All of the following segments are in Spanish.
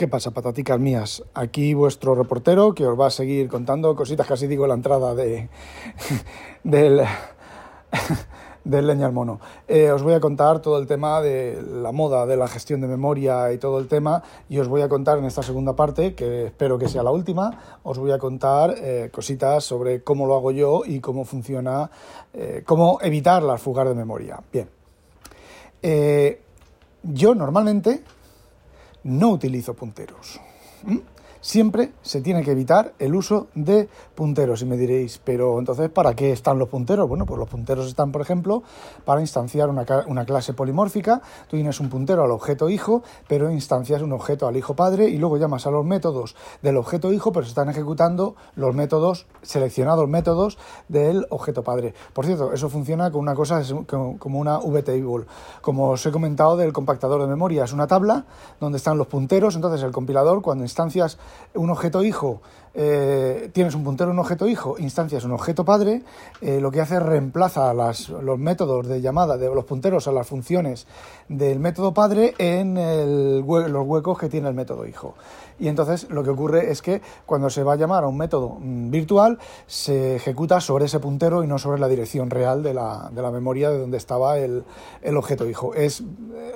¿Qué pasa, pataticas mías? Aquí vuestro reportero que os va a seguir contando cositas, casi digo la entrada de del del leña al mono. Eh, os voy a contar todo el tema de la moda, de la gestión de memoria y todo el tema, y os voy a contar en esta segunda parte, que espero que sea la última, os voy a contar eh, cositas sobre cómo lo hago yo y cómo funciona, eh, cómo evitar las fugas de memoria. Bien. yo normalmente no utilizo punteros siempre se tiene que evitar el uso de punteros. Y me diréis, pero entonces, ¿para qué están los punteros? Bueno, pues los punteros están, por ejemplo, para instanciar una, clase polimórfica. Tú tienes un puntero al objeto hijo, pero instancias un objeto al hijo padre y luego llamas a los métodos del objeto hijo, pero se están ejecutando los métodos, seleccionados métodos del objeto padre. Por cierto, eso funciona con una cosa como una VTable. Como os he comentado del compactador de memoria, es una tabla donde están los punteros, entonces el compilador cuando instancias un objeto hijo, eh, tienes un puntero un objeto hijo, instancias un objeto padre, eh, lo que hace es reemplaza los métodos de llamada de los punteros a las funciones del método padre en los huecos que tiene el método hijo. Y entonces lo que ocurre es que cuando se va a llamar a un método mm, virtual, se ejecuta sobre ese puntero y no sobre la dirección real de la, de la memoria de donde estaba el, el objeto hijo. Es,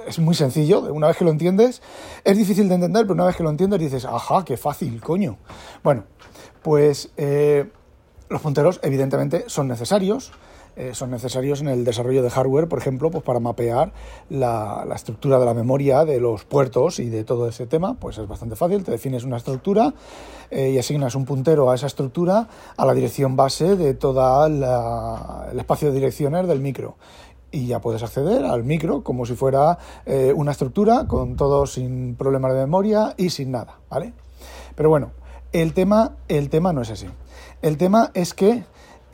es, muy sencillo, una vez que lo entiendes, es difícil de entender, pero una vez que lo entiendes dices, ajá, qué fácil, coño. Bueno, pues eh, los punteros evidentemente son necesarios. Eh, son necesarios en el desarrollo de hardware, por ejemplo, pues para mapear la, estructura de la memoria de los puertos y de todo ese tema, pues es bastante fácil, te defines una estructura eh, y asignas un puntero a esa estructura a la dirección base de todo el espacio de direcciones del micro y ya puedes acceder al micro como si fuera una estructura con todo sin problemas de memoria y sin nada, ¿vale? Pero bueno, el tema, el tema no es así. El tema es que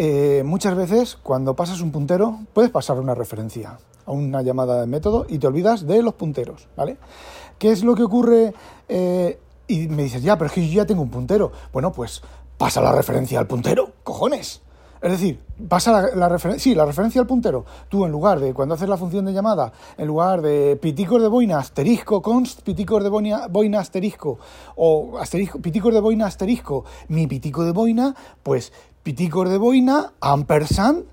eh, muchas veces cuando pasas un puntero puedes pasar una referencia a una llamada de método y te olvidas de los punteros, ¿vale? ¿Qué es lo que ocurre? Eh, y me dices, ya, pero es que yo ya tengo un puntero. Bueno, pues pasa la referencia al puntero, cojones. Es decir, pasa la, referencia, sí, la referencia al puntero. Tú en lugar de, cuando haces la función de llamada, en lugar de piticos de boina asterisco const piticos de boina, boina asterisco o asterisco, piticos de boina asterisco mi pitico de boina, pues piticos de boina ampersand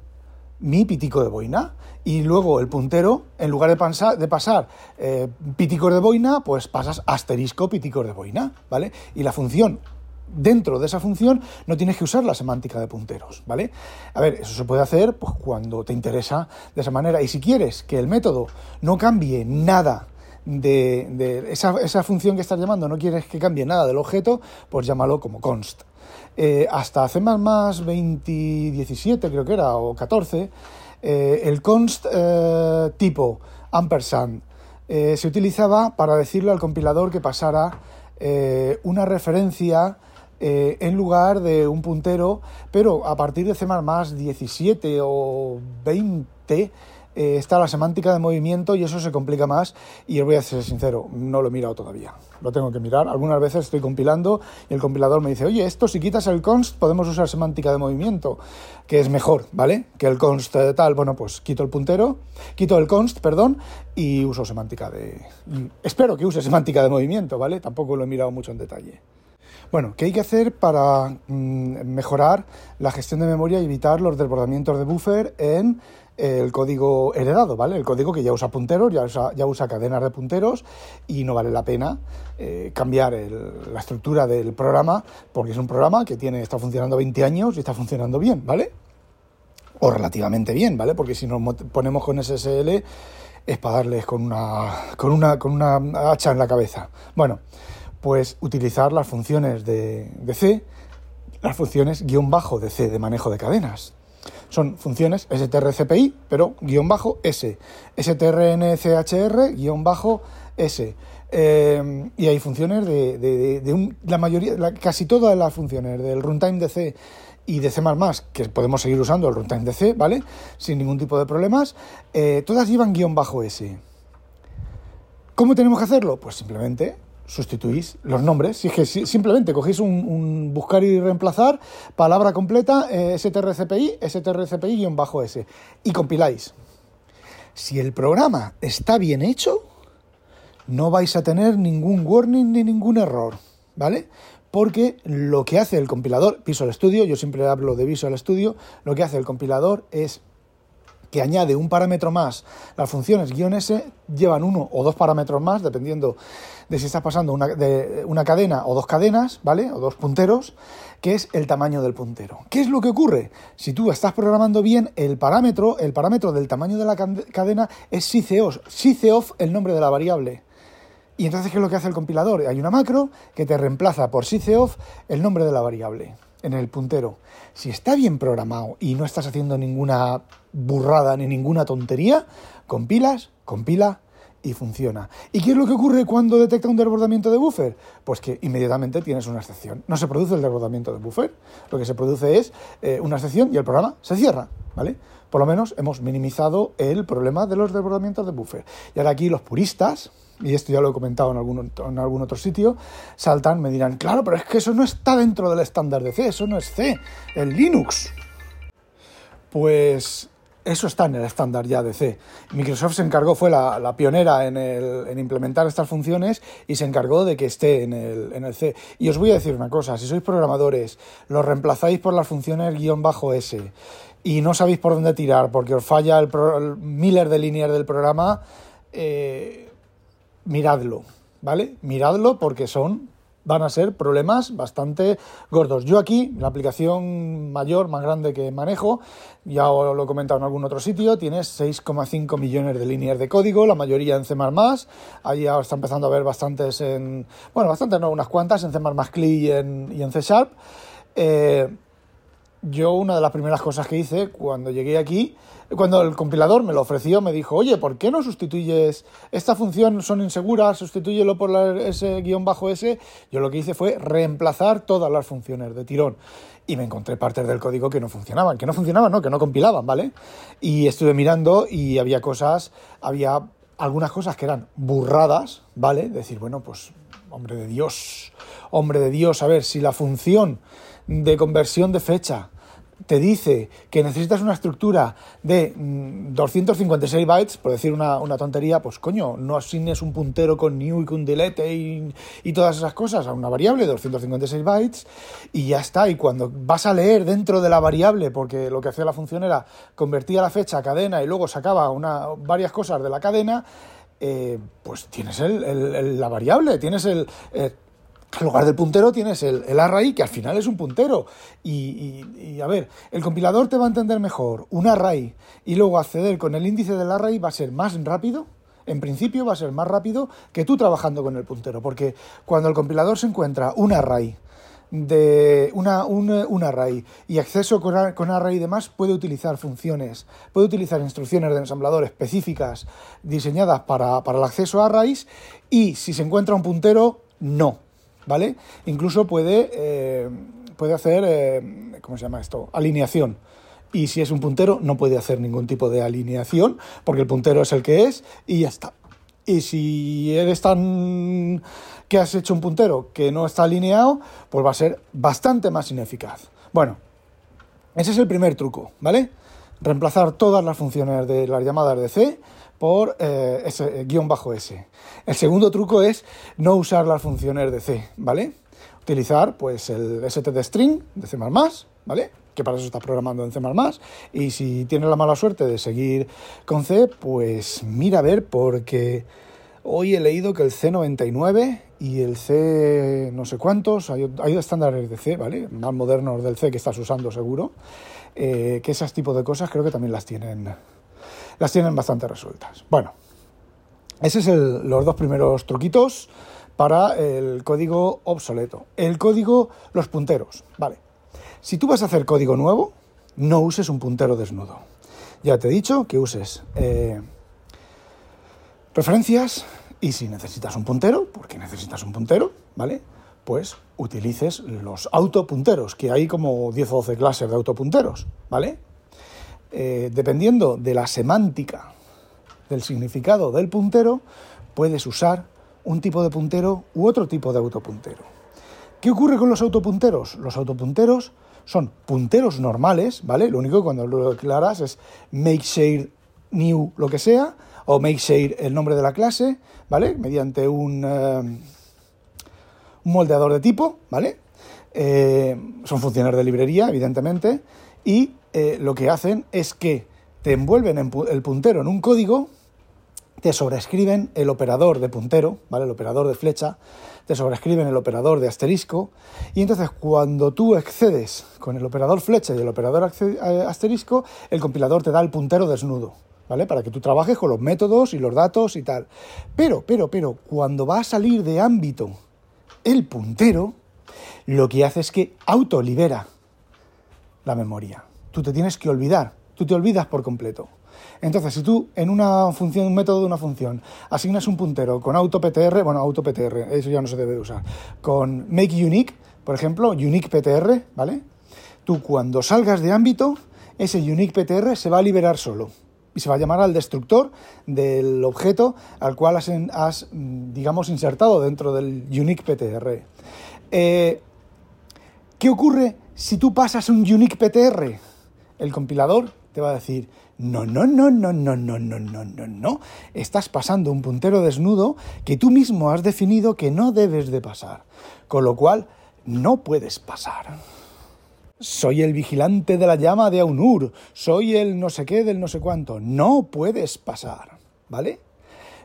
mi pitico de boina. Y luego el puntero, en lugar de, de pasar eh, piticos de boina, pues pasas asterisco piticos de boina, ¿vale? Y la función dentro de esa función no tienes que usar la semántica de punteros, ¿vale? A ver, eso se puede hacer pues, cuando te interesa de esa manera. Y si quieres que el método no cambie nada de, esa, función que estás llamando, no quieres que cambie nada del objeto, pues llámalo como const. Eh, hasta hace más, más 2017 creo que era, o 14, eh, el const eh, tipo ampersand se utilizaba para decirle al compilador que pasara una referencia eh, en lugar de un puntero, pero a partir de C++ 17 o 20 eh, está la semántica de movimiento y eso se complica más y os voy a ser sincero, no lo he mirado todavía. Lo tengo que mirar. Algunas veces estoy compilando y el compilador me dice, oye, esto si quitas el const podemos usar semántica de movimiento, que es mejor, ¿vale? Que el const de tal. Bueno, pues quito el puntero, quito el const, perdón, y uso semántica de... espero que use semántica de movimiento, ¿vale? Tampoco lo he mirado mucho en detalle. Bueno, ¿qué hay que hacer para mm, mejorar la gestión de memoria y evitar los desbordamientos de buffer en el código heredado, ¿vale? El código que ya usa punteros, ya usa, ya usa cadenas de punteros y no vale la pena eh, cambiar la estructura del programa porque es un programa que tiene, está funcionando 20 años y está funcionando bien, ¿vale? O relativamente bien, ¿vale? Porque si nos ponemos con SSL es para darles con una, con una, con una hacha en la cabeza. Bueno, pues utilizar las funciones de, C, las funciones guion bajo de C de manejo de cadenas. Son funciones strcpy, pero guion bajo S, strnchr, guion bajo S, Eh, y hay funciones de, la mayoría, casi todas las funciones del runtime de C y de C++, que podemos seguir usando el runtime de C, ¿vale? Sin ningún tipo de problemas, eh, todas llevan guion bajo S. ¿Cómo tenemos que hacerlo? Pues simplemente sustituís los nombres. Si es que simplemente cogéis un, buscar y reemplazar, palabra completa, eh, strcpi, strcpi-s, y compiláis. Si el programa está bien hecho, no vais a tener ningún warning ni ningún error, ¿vale? Porque lo que hace el compilador, Visual Studio, yo siempre hablo de Visual Studio, lo que hace el compilador es que añade un parámetro más. Las funciones "-s llevan uno o dos parámetros más, dependiendo de si estás pasando una, de una cadena o dos cadenas, ¿vale? O dos punteros, que es el tamaño del puntero. ¿Qué es lo que ocurre? Si tú estás programando bien, el parámetro, el parámetro del tamaño de la cadena es syceof, el nombre de la variable. Y entonces, ¿qué es lo que hace el compilador? Hay una macro que te reemplaza por syceof el nombre de la variable en el puntero. Si está bien programado y no estás haciendo ninguna burrada ni ninguna tontería, compilas, compila y funciona. ¿Y qué es lo que ocurre cuando detecta un desbordamiento de buffer? Pues que inmediatamente tienes una excepción. No se produce el desbordamiento de buffer, lo que se produce es eh, una excepción y el programa se cierra, ¿vale? Por lo menos hemos minimizado el problema de los desbordamientos de buffer. Y ahora aquí los puristas, y esto ya lo he comentado en algún, en algún otro sitio, saltan, me dirán, claro, pero es que eso no está dentro del estándar de C, eso no es C, el Linux. Pues eso está en el estándar ya de C. Microsoft se encargó, fue la, pionera en, en, implementar estas funciones y se encargó de que esté en el, en el, C. Y os voy a decir una cosa, si sois programadores, lo reemplazáis por las funciones guion bajo S y no sabéis por dónde tirar porque os falla el, el Miller de linear del programa, eh, miradlo, ¿vale? Miradlo porque son van a ser problemas bastante gordos. Yo aquí, la aplicación mayor, más grande que manejo, ya lo he comentado en algún otro sitio, tiene 6,5 millones de líneas de código, la mayoría en C++, ahí ya está empezando a ver bastantes en, bueno, bastantes no, unas cuantas en C++ CLI y en, y en C Sharp. Eh, yo una de las primeras cosas que hice cuando llegué aquí, cuando el compilador me lo ofreció, me dijo, oye, ¿por qué no sustituyes esta función? Son inseguras, sustitúyelo por S guion bajo S. Yo lo que hice fue reemplazar todas las funciones de tirón. Y me encontré partes del código que no funcionaban, que no funcionaban, no, que no compilaban, ¿vale? Y estuve mirando y había cosas, había algunas cosas que eran burradas, ¿vale? Decir, bueno, pues, hombre de Dios, hombre de Dios, a ver, si la función de conversión de fecha te dice que necesitas una estructura de 256 mm, bytes, por decir una, tontería, pues coño, no asignes un puntero con new y con delete y, y, todas esas cosas a una variable de 256 bytes y ya está. Y cuando vas a leer dentro de la variable, porque lo que hacía la función era convertía la fecha a cadena y luego sacaba una, varias cosas de la cadena, eh, pues tienes el, la variable, tienes el... Eh, en lugar del puntero tienes el, array, que al final es un puntero. Y, a ver, el compilador te va a entender mejor un array y luego acceder con el índice del array va a ser más rápido. En principio va a ser más rápido que tú trabajando con el puntero, porque cuando el compilador se encuentra un array de una, un, array y acceso con, con, array y demás puede utilizar funciones, puede utilizar instrucciones de ensamblador específicas diseñadas para, para el acceso a arrays y si se encuentra un puntero, no. ¿Vale? Incluso puede, eh, puede hacer, eh, ¿cómo se llama esto? Alineación. Y si es un puntero, no puede hacer ningún tipo de alineación, porque el puntero es el que es y ya está. Y si eres tan que has hecho un puntero que no está alineado, pues va a ser bastante más ineficaz. Bueno, ese es el primer truco, ¿vale? Reemplazar todas las funciones de las llamadas de C por eh, ese, guion bajo S. El segundo truco es no usar las funciones de C, ¿vale? Utilizar pues el stdstring de C++, ¿vale? Que para eso está programando en C++. Y si tienes la mala suerte de seguir con C, pues mira a ver porque hoy he leído que el C99 y el C no sé cuántos, hay, hay estándares de C, ¿vale? Más modernos del C que estás usando seguro, eh, que esas tipos de cosas creo que también las tienen las tienen bastante resueltas. Bueno, esos son los dos primeros truquitos para el código obsoleto. El código, los punteros, vale. Si tú vas a hacer código nuevo, no uses un puntero desnudo. Ya te he dicho que uses eh, referencias Y si necesitas un puntero, porque necesitas un puntero, ¿vale? Pues utilices los autopunteros, que hay como 10 o 12 clases de autopunteros, ¿vale? Eh, dependiendo de la semántica del significado del puntero, puedes usar un tipo de puntero u otro tipo de autopuntero. ¿Qué ocurre con los autopunteros? Los autopunteros son punteros normales, ¿vale? Lo único que cuando lo declaras es make share new lo que sea, o make share el nombre de la clase, ¿vale? Mediante un, eh, moldeador de tipo, ¿vale? Eh, son funciones de librería, evidentemente, y eh, lo que hacen es que te envuelven el puntero en un código, te sobrescriben el operador de puntero, ¿vale? El operador de flecha, te sobrescriben el operador de asterisco, y entonces cuando tú excedes con el operador flecha y el operador asterisco, el compilador te da el puntero desnudo, ¿vale? Para que tú trabajes con los métodos y los datos y tal. Pero, pero, pero, cuando va a salir de ámbito el puntero, lo que hace es que autolibera la memoria. Tú te tienes que olvidar, tú te olvidas por completo. Entonces, si tú en una función, un método de una función, asignas un puntero con autoptr, bueno, autoptr, eso ya no se debe usar, con makeUnique, por ejemplo, uniqueptr, ¿vale? Tú cuando salgas de ámbito, ese uniqueptr se va a liberar solo y se va a llamar al destructor del objeto al cual has, digamos, insertado dentro del uniqueptr. Eh, ¿Qué ocurre si tú pasas un uniqueptr? El compilador te va a decir, no, no, no, no, no, no, no, no, no, no. Estás pasando un puntero desnudo que tú mismo has definido que no debes de pasar. Con lo cual, no puedes pasar. Soy el vigilante de la llama de Aunur, soy el no sé qué del no sé cuánto. No puedes pasar, ¿vale?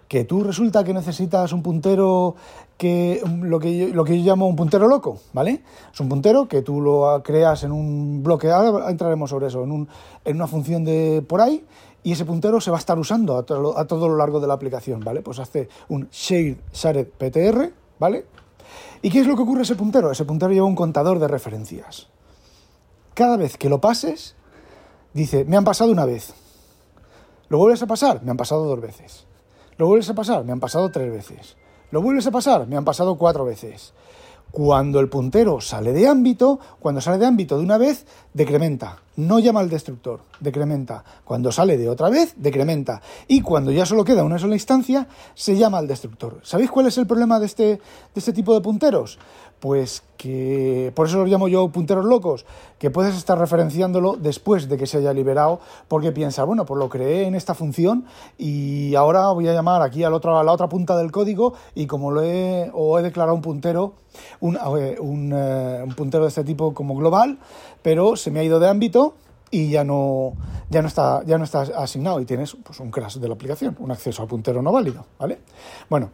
Que tú resulta que necesitas un puntero que lo que yo, lo que yo llamo un puntero loco, ¿vale? Es un puntero que tú lo creas en un bloque, ahora entraremos sobre eso, en, un, en una función de por ahí, y ese puntero se va a estar usando a todo, a todo lo largo de la aplicación, ¿vale? Pues hace un share shared ptr, ¿vale? ¿Y qué es lo que ocurre ese puntero? Ese puntero lleva un contador de referencias cada vez que lo pases, dice, me han pasado una vez. ¿Lo vuelves a pasar? Me han pasado dos veces. ¿Lo vuelves a pasar? Me han pasado tres veces. ¿Lo vuelves a pasar? Me han pasado cuatro veces. Cuando el puntero sale de ámbito, cuando sale de ámbito de una vez, decrementa. No llama al destructor, decrementa. Cuando sale de otra vez, decrementa. Y cuando ya solo queda una sola instancia, se llama al destructor. ¿Sabéis cuál es el problema de este, de este tipo de punteros? Pues que por eso los llamo yo punteros locos, que puedes estar referenciándolo después de que se haya liberado, porque piensas, bueno, pues lo creé en esta función y ahora voy a llamar aquí a la otra, punta del código y como lo he, o he declarado un puntero, un, eh, un, un puntero de este tipo como global, pero se me ha ido de ámbito y ya no, ya no, está, ya no está asignado y tienes pues, un crash de la aplicación, un acceso a puntero no válido, ¿vale? Bueno,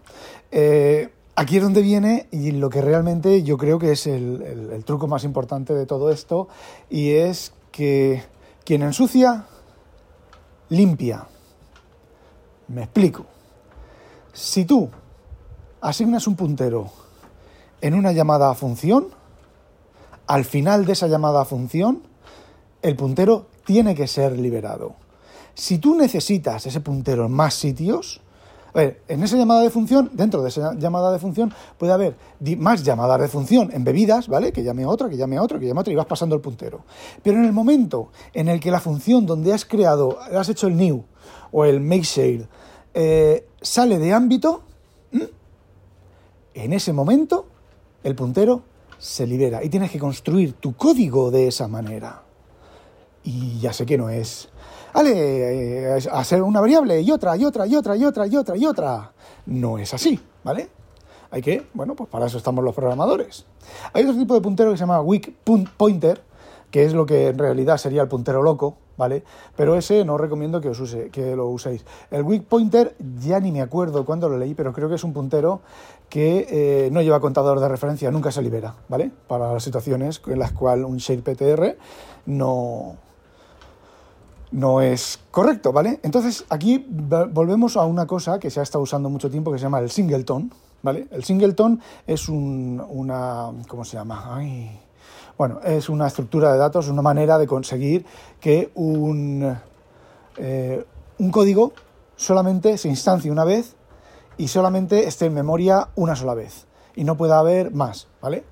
eh, Aquí es donde viene y lo que realmente yo creo que es el, truco más importante de todo esto y es que quien ensucia, limpia. Me explico. Si tú asignas un puntero en una llamada a función, al final de esa llamada a función, el puntero tiene que ser liberado. Si tú necesitas ese puntero en más sitios, en esa llamada de función, dentro de esa llamada de función, puede haber más llamadas de función embebidas, ¿vale? Que llame a otra, que llame a otra, que llame a otra y vas pasando el puntero. Pero en el momento en el que la función donde has creado, has hecho el new o el make share, eh, sale de ámbito, en ese momento el puntero se libera y tienes que construir tu código de esa manera. Y ya sé que no es vale, eh, hacer una variable y otra, y otra, y otra, y otra, y otra, y otra. No es así, ¿vale? Hay que, bueno, pues para eso estamos los programadores. Hay otro tipo de puntero que se llama weak pointer, que es lo que en realidad sería el puntero loco, ¿vale? Pero ese no recomiendo que, os use, que lo uséis. El weak pointer, ya ni me acuerdo cuándo lo leí, pero creo que es un puntero que eh, no lleva contador de referencia, nunca se libera, ¿vale? Para las situaciones en las cuales un SharePTR no, no es correcto, ¿vale? Entonces aquí volvemos a una cosa que se ha estado usando mucho tiempo que se llama el singleton, ¿vale? El singleton es un, una... ¿cómo se llama? bueno, es una estructura de datos, una manera de conseguir que un, eh, un código solamente se instancie una vez y solamente esté en memoria una sola vez y no pueda haber más, ¿vale?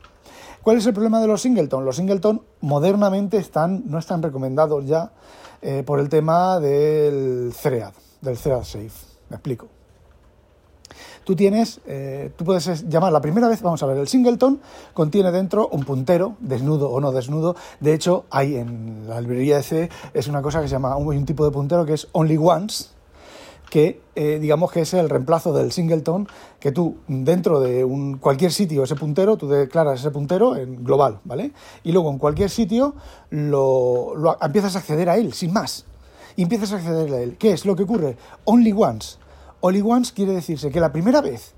¿Cuál es el problema de los singleton? Los singleton modernamente están, no están recomendados ya eh, por el tema del thread, del thread safe. Me explico. Tú tienes, eh, tú puedes llamar la primera vez, vamos a ver, el singleton contiene dentro un puntero, desnudo o no desnudo. De hecho, hay en la librería de C es una cosa que se llama un tipo de puntero que es only once, que eh, digamos que es el reemplazo del singleton, que tú dentro de un, cualquier sitio ese puntero, tú declaras ese puntero en global, ¿vale? Y luego en cualquier sitio lo, empiezas a acceder a él, sin más. Y empiezas a acceder a él. ¿Qué es lo que ocurre? Only once. Only once quiere decirse que la primera vez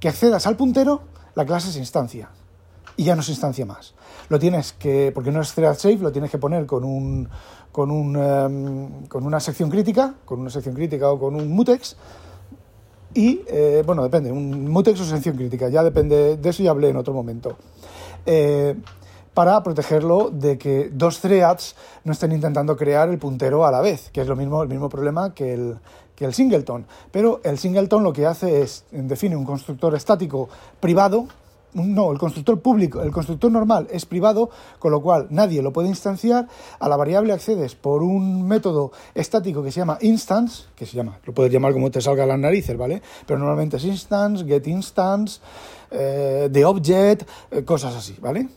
que accedas al puntero, la clase es instancia. Y ya no es instancia más. Lo tienes que, porque no es thread safe, lo tienes que poner con un, con, un, em, con una sección crítica, con una sección crítica o con un mutex. Y, eh, bueno, depende, un mutex o sección crítica, ya depende, de eso ya hablé en otro momento. Eh, para protegerlo de que dos threads no estén intentando crear el puntero a la vez, que es lo mismo, el mismo problema que el, que el singleton. Pero el singleton lo que hace es define un constructor estático privado no, el constructor público, el constructor normal es privado, con lo cual nadie lo puede instanciar. A la variable accedes por un método estático que se llama instance, que se llama, lo puedes llamar como te salga a las narices, ¿vale? Pero normalmente es instance, get instance, eh, the object, eh, cosas así, ¿vale?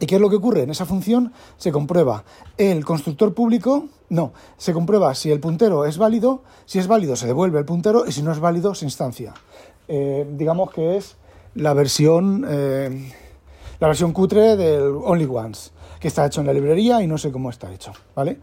¿Y qué es lo que ocurre? En esa función se comprueba el constructor público, no, se comprueba si el puntero es válido, si es válido se devuelve el puntero y si no es válido se instancia. Eh, digamos que es la versión, eh, la versión cutre del Only Ones, que está hecho en la librería y no sé cómo está hecho, ¿vale?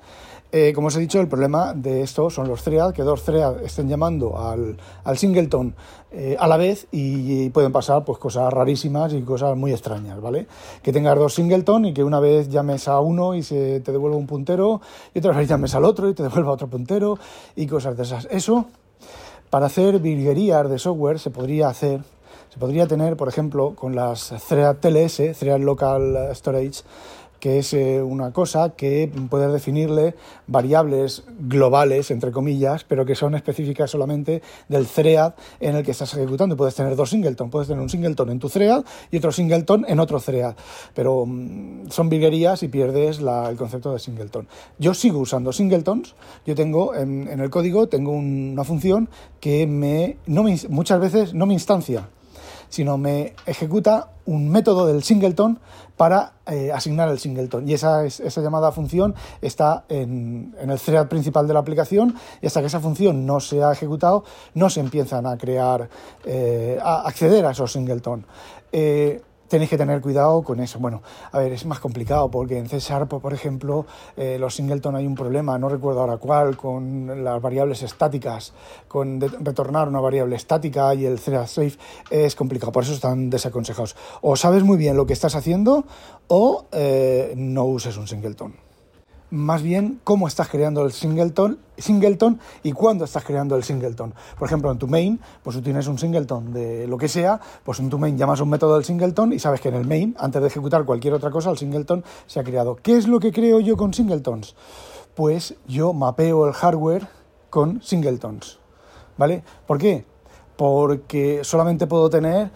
Eh, como os he dicho, el problema de esto son los threads, que dos threads estén llamando al, al singleton eh, a la vez y, pueden pasar pues cosas rarísimas y cosas muy extrañas, ¿vale? Que tengas dos singleton y que una vez llames a uno y se te devuelva un puntero y otra vez llames al otro y te devuelva otro puntero y cosas de esas. Eso, para hacer virguerías de software se podría hacer se podría tener, por ejemplo, con las Thread TLS, Thread Local Storage, que es eh, una cosa que puedes definirle variables globales, entre comillas, pero que son específicas solamente del thread en el que estás ejecutando. Puedes tener dos singleton, puedes tener un singleton en tu thread y otro singleton en otro thread, pero mm, son virguerías y pierdes el concepto de singleton. Yo sigo usando singletons, yo tengo en, el código tengo una función que me, no me, muchas veces no me instancia sino me ejecuta un método del singleton para eh, asignar el singleton. Y esa, esa llamada función está en, el thread principal de la aplicación y hasta que esa función no se ha ejecutado, no se empiezan a crear, eh, a acceder a esos singleton. Eh, tenéis que tener cuidado con eso. Bueno, a ver, es más complicado porque en C por ejemplo, eh, los singleton hay un problema, no recuerdo ahora cuál, con las variables estáticas, con retornar una variable estática y el safe es complicado, por eso están desaconsejados. O sabes muy bien lo que estás haciendo o eh, no uses un singleton más bien cómo estás creando el singleton, singleton y cuándo estás creando el singleton. Por ejemplo, en tu main, pues tú tienes un singleton de lo que sea, pues en tu main llamas un método del singleton y sabes que en el main, antes de ejecutar cualquier otra cosa, el singleton se ha creado. ¿Qué es lo que creo yo con singletons? Pues yo mapeo el hardware con singletons. ¿Vale? ¿Por qué? Porque solamente puedo tener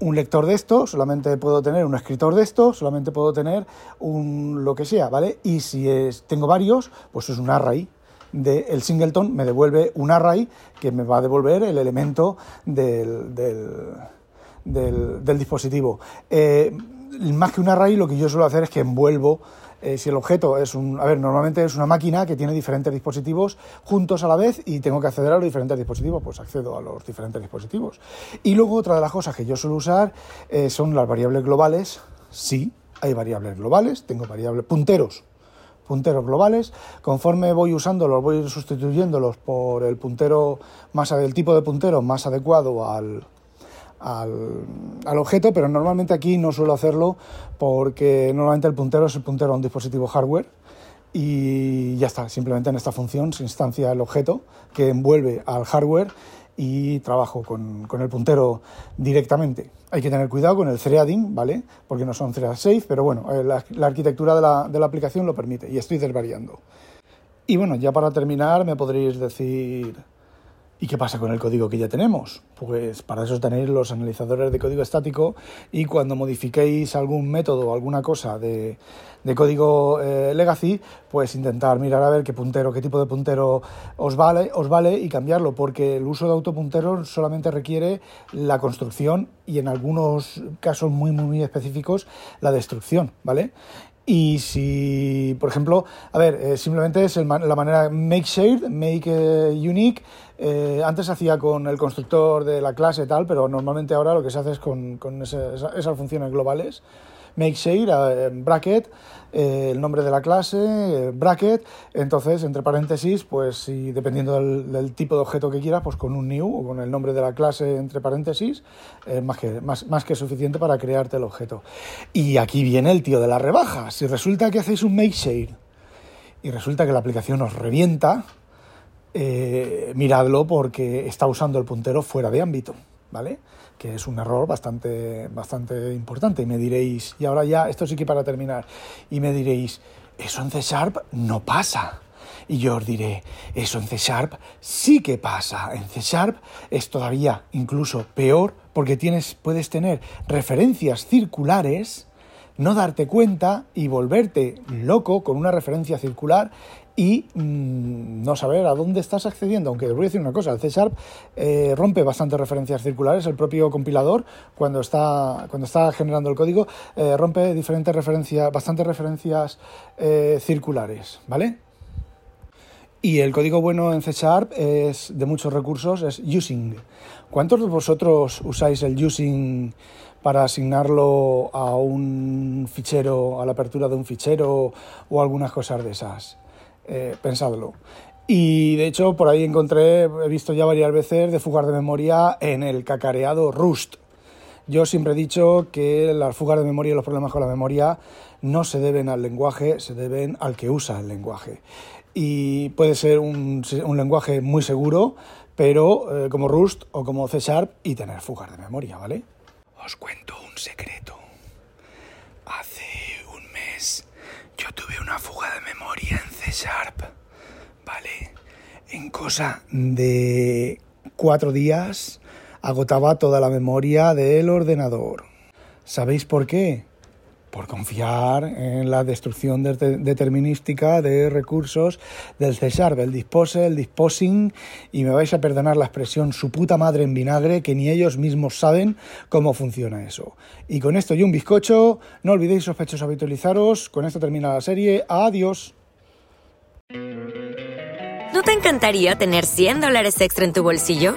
un lector de esto, solamente puedo tener un escritor de esto, solamente puedo tener un lo que sea, ¿vale? Y si es, tengo varios, pues es un array. De, el singleton me devuelve un array que me va a devolver el elemento del, del, dispositivo. Eh, más que un array, lo que yo suelo hacer es que envuelvo eh, si el objeto es un... A ver, normalmente es una máquina que tiene diferentes dispositivos juntos a la vez y tengo que acceder a los diferentes dispositivos, pues accedo a los diferentes dispositivos. Y luego otra de las cosas que yo suelo usar eh, son las variables globales. Sí, hay variables globales, tengo variables punteros, punteros globales. Conforme voy usándolos, voy sustituyéndolos por el puntero más del tipo de puntero más adecuado al, al, al, objeto, pero normalmente aquí no suelo hacerlo porque normalmente el puntero es el puntero a un dispositivo hardware y ya está, simplemente en esta función se instancia el objeto que envuelve al hardware y trabajo con, con, el puntero directamente. Hay que tener cuidado con el threading, ¿vale? Porque no son thread safe, pero bueno, eh, la, la arquitectura de la, de la, aplicación lo permite y estoy desvariando. Y bueno, ya para terminar me podréis decir ¿Y qué pasa con el código que ya tenemos? Pues para eso tenéis los analizadores de código estático y cuando modifiquéis algún método o alguna cosa de, código eh, legacy, pues intentar mirar a ver qué puntero, qué tipo de puntero os vale, os vale y cambiarlo, porque el uso de autopunteros solamente requiere la construcción y en algunos casos muy, muy específicos la destrucción, ¿vale? Y si, por ejemplo, a ver, eh, simplemente es la manera make shared, make eh, unique. Eh, antes hacía con el constructor de la clase tal, pero normalmente ahora lo que se hace es con, con esas funciones globales make share, eh, bracket, eh, el nombre de la clase, eh, bracket, entonces entre paréntesis, pues si dependiendo del, tipo de objeto que quieras, pues con un new o con el nombre de la clase entre paréntesis, es más, que, más, más que suficiente para crearte el objeto. Y aquí viene el tío de la rebaja. Si resulta que hacéis un make share y resulta que la aplicación os revienta, miradlo porque está usando el puntero fuera de ámbito, ¿vale? Que es un error bastante, bastante importante. Y me diréis, y ahora ya, esto sí que para terminar, y me diréis, eso en C Sharp no pasa. Y yo os diré, eso en C Sharp sí que pasa. En C Sharp es todavía incluso peor porque tienes, puedes tener referencias circulares, no darte cuenta y volverte loco con una referencia circular y mm, no saber a dónde estás accediendo. Aunque voy a decir una cosa, el C Sharp eh, rompe bastantes referencias circulares, el propio compilador cuando está, cuando está generando el código eh, rompe diferentes referencias, bastantes referencias eh, circulares, ¿vale? Y el código bueno en C Sharp es de muchos recursos, es using. ¿Cuántos de vosotros usáis el using para asignarlo a un fichero, a la apertura de un fichero o algunas cosas de esas? Eh, pensadlo. Y de hecho, por ahí encontré, he visto ya varias veces de fugas de memoria en el cacareado Rust. Yo siempre he dicho que las fugas de memoria y los problemas con la memoria no se deben al lenguaje, se deben al que usa el lenguaje. Y puede ser un, lenguaje muy seguro, pero eh, como Rust o como C Sharp y tener fugas de memoria, ¿vale? Os cuento un secreto. Hace un yo tuve una fuga de memoria en C Sharp, ¿vale? En cosa de cuatro días agotaba toda la memoria del ordenador. ¿Sabéis por qué? Por confiar en la destrucción determinística de recursos del César, el dispose, el disposing, y me vais a perdonar la expresión su puta madre en vinagre, que ni ellos mismos saben cómo funciona eso. Y con esto y un bizcocho, no olvidéis sospechosos habitualizaros, con esto termina la serie, adiós. ¿No te encantaría tener 100 dólares extra en tu bolsillo?